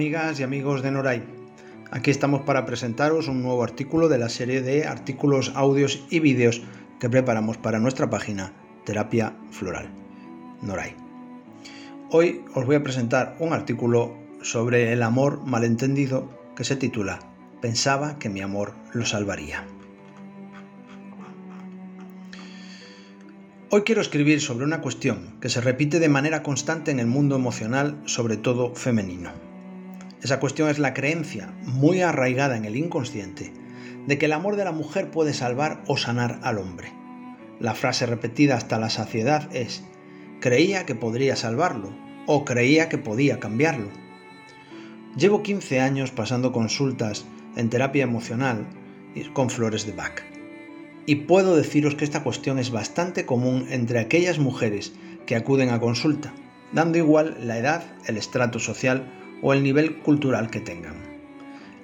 amigas y amigos de Noray. Aquí estamos para presentaros un nuevo artículo de la serie de artículos, audios y vídeos que preparamos para nuestra página Terapia Floral, Noray. Hoy os voy a presentar un artículo sobre el amor malentendido que se titula Pensaba que mi amor lo salvaría. Hoy quiero escribir sobre una cuestión que se repite de manera constante en el mundo emocional, sobre todo femenino. Esa cuestión es la creencia, muy arraigada en el inconsciente, de que el amor de la mujer puede salvar o sanar al hombre. La frase repetida hasta la saciedad es, creía que podría salvarlo o creía que podía cambiarlo. Llevo 15 años pasando consultas en terapia emocional con flores de Bach y puedo deciros que esta cuestión es bastante común entre aquellas mujeres que acuden a consulta, dando igual la edad, el estrato social o el nivel cultural que tengan.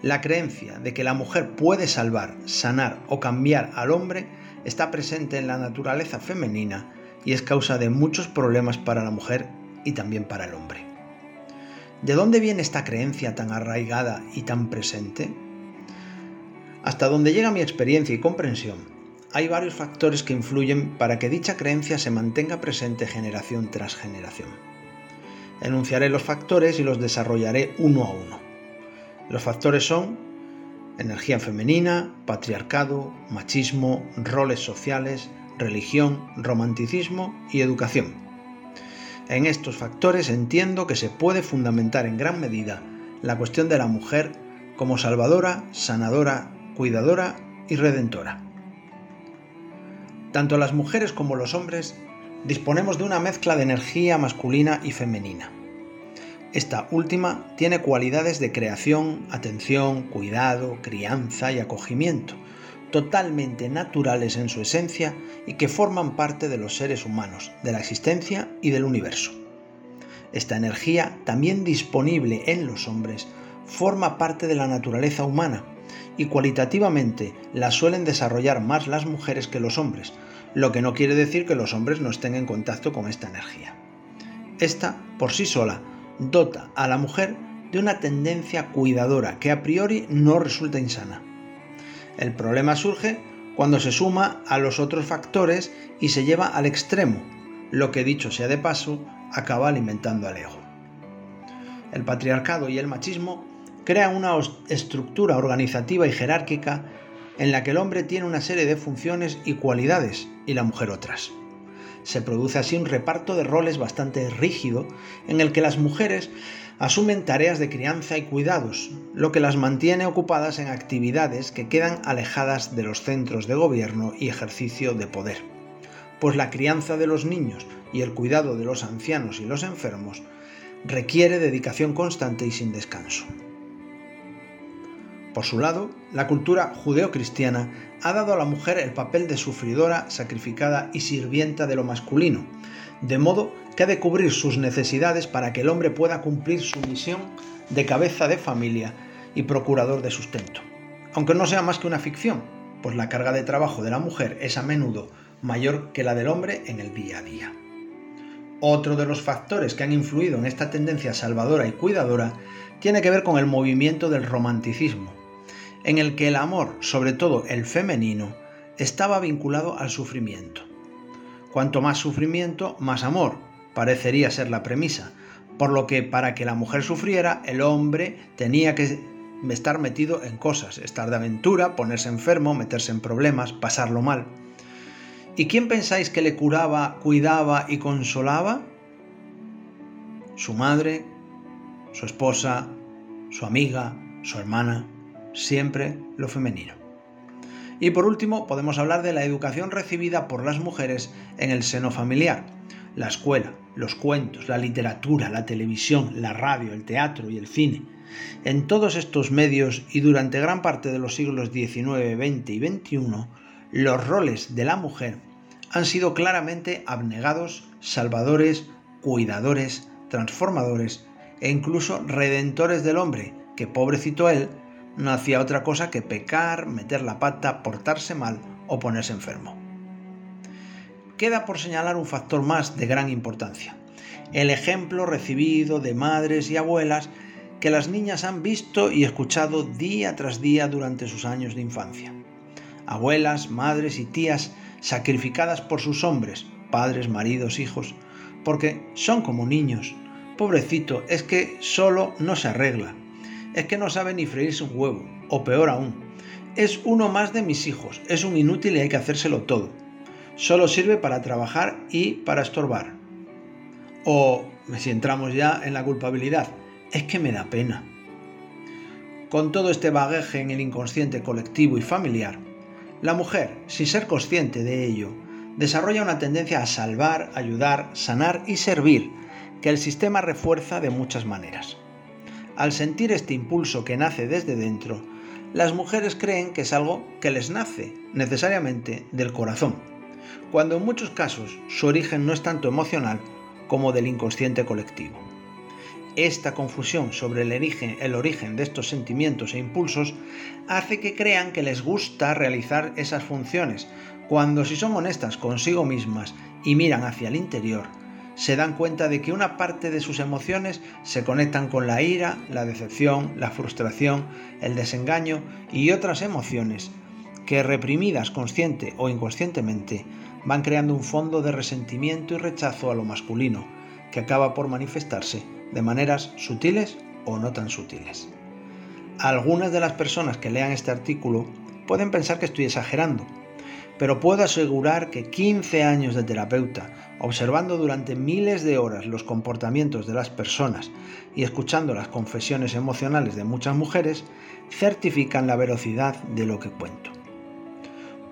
La creencia de que la mujer puede salvar, sanar o cambiar al hombre está presente en la naturaleza femenina y es causa de muchos problemas para la mujer y también para el hombre. ¿De dónde viene esta creencia tan arraigada y tan presente? Hasta donde llega mi experiencia y comprensión, hay varios factores que influyen para que dicha creencia se mantenga presente generación tras generación. Enunciaré los factores y los desarrollaré uno a uno. Los factores son energía femenina, patriarcado, machismo, roles sociales, religión, romanticismo y educación. En estos factores entiendo que se puede fundamentar en gran medida la cuestión de la mujer como salvadora, sanadora, cuidadora y redentora. Tanto las mujeres como los hombres disponemos de una mezcla de energía masculina y femenina. Esta última tiene cualidades de creación, atención, cuidado, crianza y acogimiento, totalmente naturales en su esencia y que forman parte de los seres humanos, de la existencia y del universo. Esta energía, también disponible en los hombres, forma parte de la naturaleza humana y cualitativamente la suelen desarrollar más las mujeres que los hombres, lo que no quiere decir que los hombres no estén en contacto con esta energía. Esta, por sí sola, dota a la mujer de una tendencia cuidadora que a priori no resulta insana. El problema surge cuando se suma a los otros factores y se lleva al extremo, lo que dicho sea de paso, acaba alimentando al ego. El patriarcado y el machismo crea una estructura organizativa y jerárquica en la que el hombre tiene una serie de funciones y cualidades y la mujer otras. Se produce así un reparto de roles bastante rígido en el que las mujeres asumen tareas de crianza y cuidados, lo que las mantiene ocupadas en actividades que quedan alejadas de los centros de gobierno y ejercicio de poder. Pues la crianza de los niños y el cuidado de los ancianos y los enfermos requiere dedicación constante y sin descanso. Por su lado, la cultura judeocristiana ha dado a la mujer el papel de sufridora, sacrificada y sirvienta de lo masculino, de modo que ha de cubrir sus necesidades para que el hombre pueda cumplir su misión de cabeza de familia y procurador de sustento. Aunque no sea más que una ficción, pues la carga de trabajo de la mujer es a menudo mayor que la del hombre en el día a día. Otro de los factores que han influido en esta tendencia salvadora y cuidadora tiene que ver con el movimiento del romanticismo, en el que el amor, sobre todo el femenino, estaba vinculado al sufrimiento. Cuanto más sufrimiento, más amor, parecería ser la premisa, por lo que para que la mujer sufriera, el hombre tenía que estar metido en cosas, estar de aventura, ponerse enfermo, meterse en problemas, pasarlo mal. ¿Y quién pensáis que le curaba, cuidaba y consolaba? Su madre, su esposa, su amiga, su hermana siempre lo femenino. Y por último, podemos hablar de la educación recibida por las mujeres en el seno familiar. La escuela, los cuentos, la literatura, la televisión, la radio, el teatro y el cine. En todos estos medios y durante gran parte de los siglos XIX, XX y XXI, los roles de la mujer han sido claramente abnegados, salvadores, cuidadores, transformadores e incluso redentores del hombre, que pobrecito él no hacía otra cosa que pecar, meter la pata, portarse mal o ponerse enfermo. Queda por señalar un factor más de gran importancia, el ejemplo recibido de madres y abuelas que las niñas han visto y escuchado día tras día durante sus años de infancia. Abuelas, madres y tías sacrificadas por sus hombres, padres, maridos, hijos, porque son como niños. Pobrecito, es que solo no se arregla. Es que no sabe ni freírse un huevo, o peor aún, es uno más de mis hijos, es un inútil y hay que hacérselo todo. Solo sirve para trabajar y para estorbar. O, si entramos ya en la culpabilidad, es que me da pena. Con todo este bagaje en el inconsciente colectivo y familiar, la mujer, sin ser consciente de ello, desarrolla una tendencia a salvar, ayudar, sanar y servir, que el sistema refuerza de muchas maneras. Al sentir este impulso que nace desde dentro, las mujeres creen que es algo que les nace necesariamente del corazón, cuando en muchos casos su origen no es tanto emocional como del inconsciente colectivo. Esta confusión sobre el origen, el origen de estos sentimientos e impulsos hace que crean que les gusta realizar esas funciones, cuando si son honestas consigo mismas y miran hacia el interior, se dan cuenta de que una parte de sus emociones se conectan con la ira, la decepción, la frustración, el desengaño y otras emociones que reprimidas consciente o inconscientemente van creando un fondo de resentimiento y rechazo a lo masculino, que acaba por manifestarse de maneras sutiles o no tan sutiles. Algunas de las personas que lean este artículo pueden pensar que estoy exagerando, pero puedo asegurar que 15 años de terapeuta, observando durante miles de horas los comportamientos de las personas y escuchando las confesiones emocionales de muchas mujeres, certifican la velocidad de lo que cuento.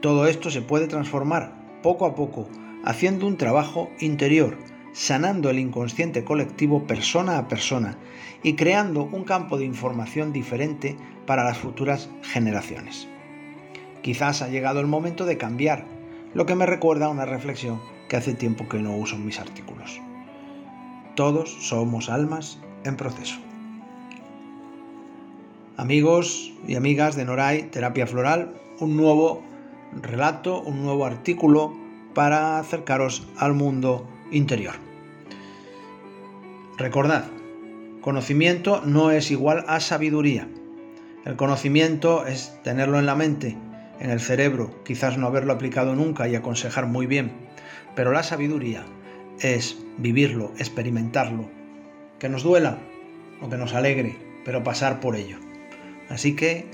Todo esto se puede transformar poco a poco, haciendo un trabajo interior, sanando el inconsciente colectivo persona a persona y creando un campo de información diferente para las futuras generaciones. Quizás ha llegado el momento de cambiar, lo que me recuerda a una reflexión que hace tiempo que no uso en mis artículos. Todos somos almas en proceso. Amigos y amigas de Noray Terapia Floral, un nuevo relato, un nuevo artículo para acercaros al mundo interior. Recordad, conocimiento no es igual a sabiduría. El conocimiento es tenerlo en la mente, en el cerebro, quizás no haberlo aplicado nunca y aconsejar muy bien, pero la sabiduría es vivirlo, experimentarlo, que nos duela o que nos alegre, pero pasar por ello. Así que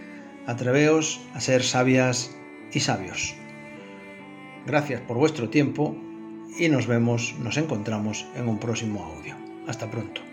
atreveos a ser sabias y sabios. Gracias por vuestro tiempo y nos vemos, nos encontramos en un próximo audio. Hasta pronto.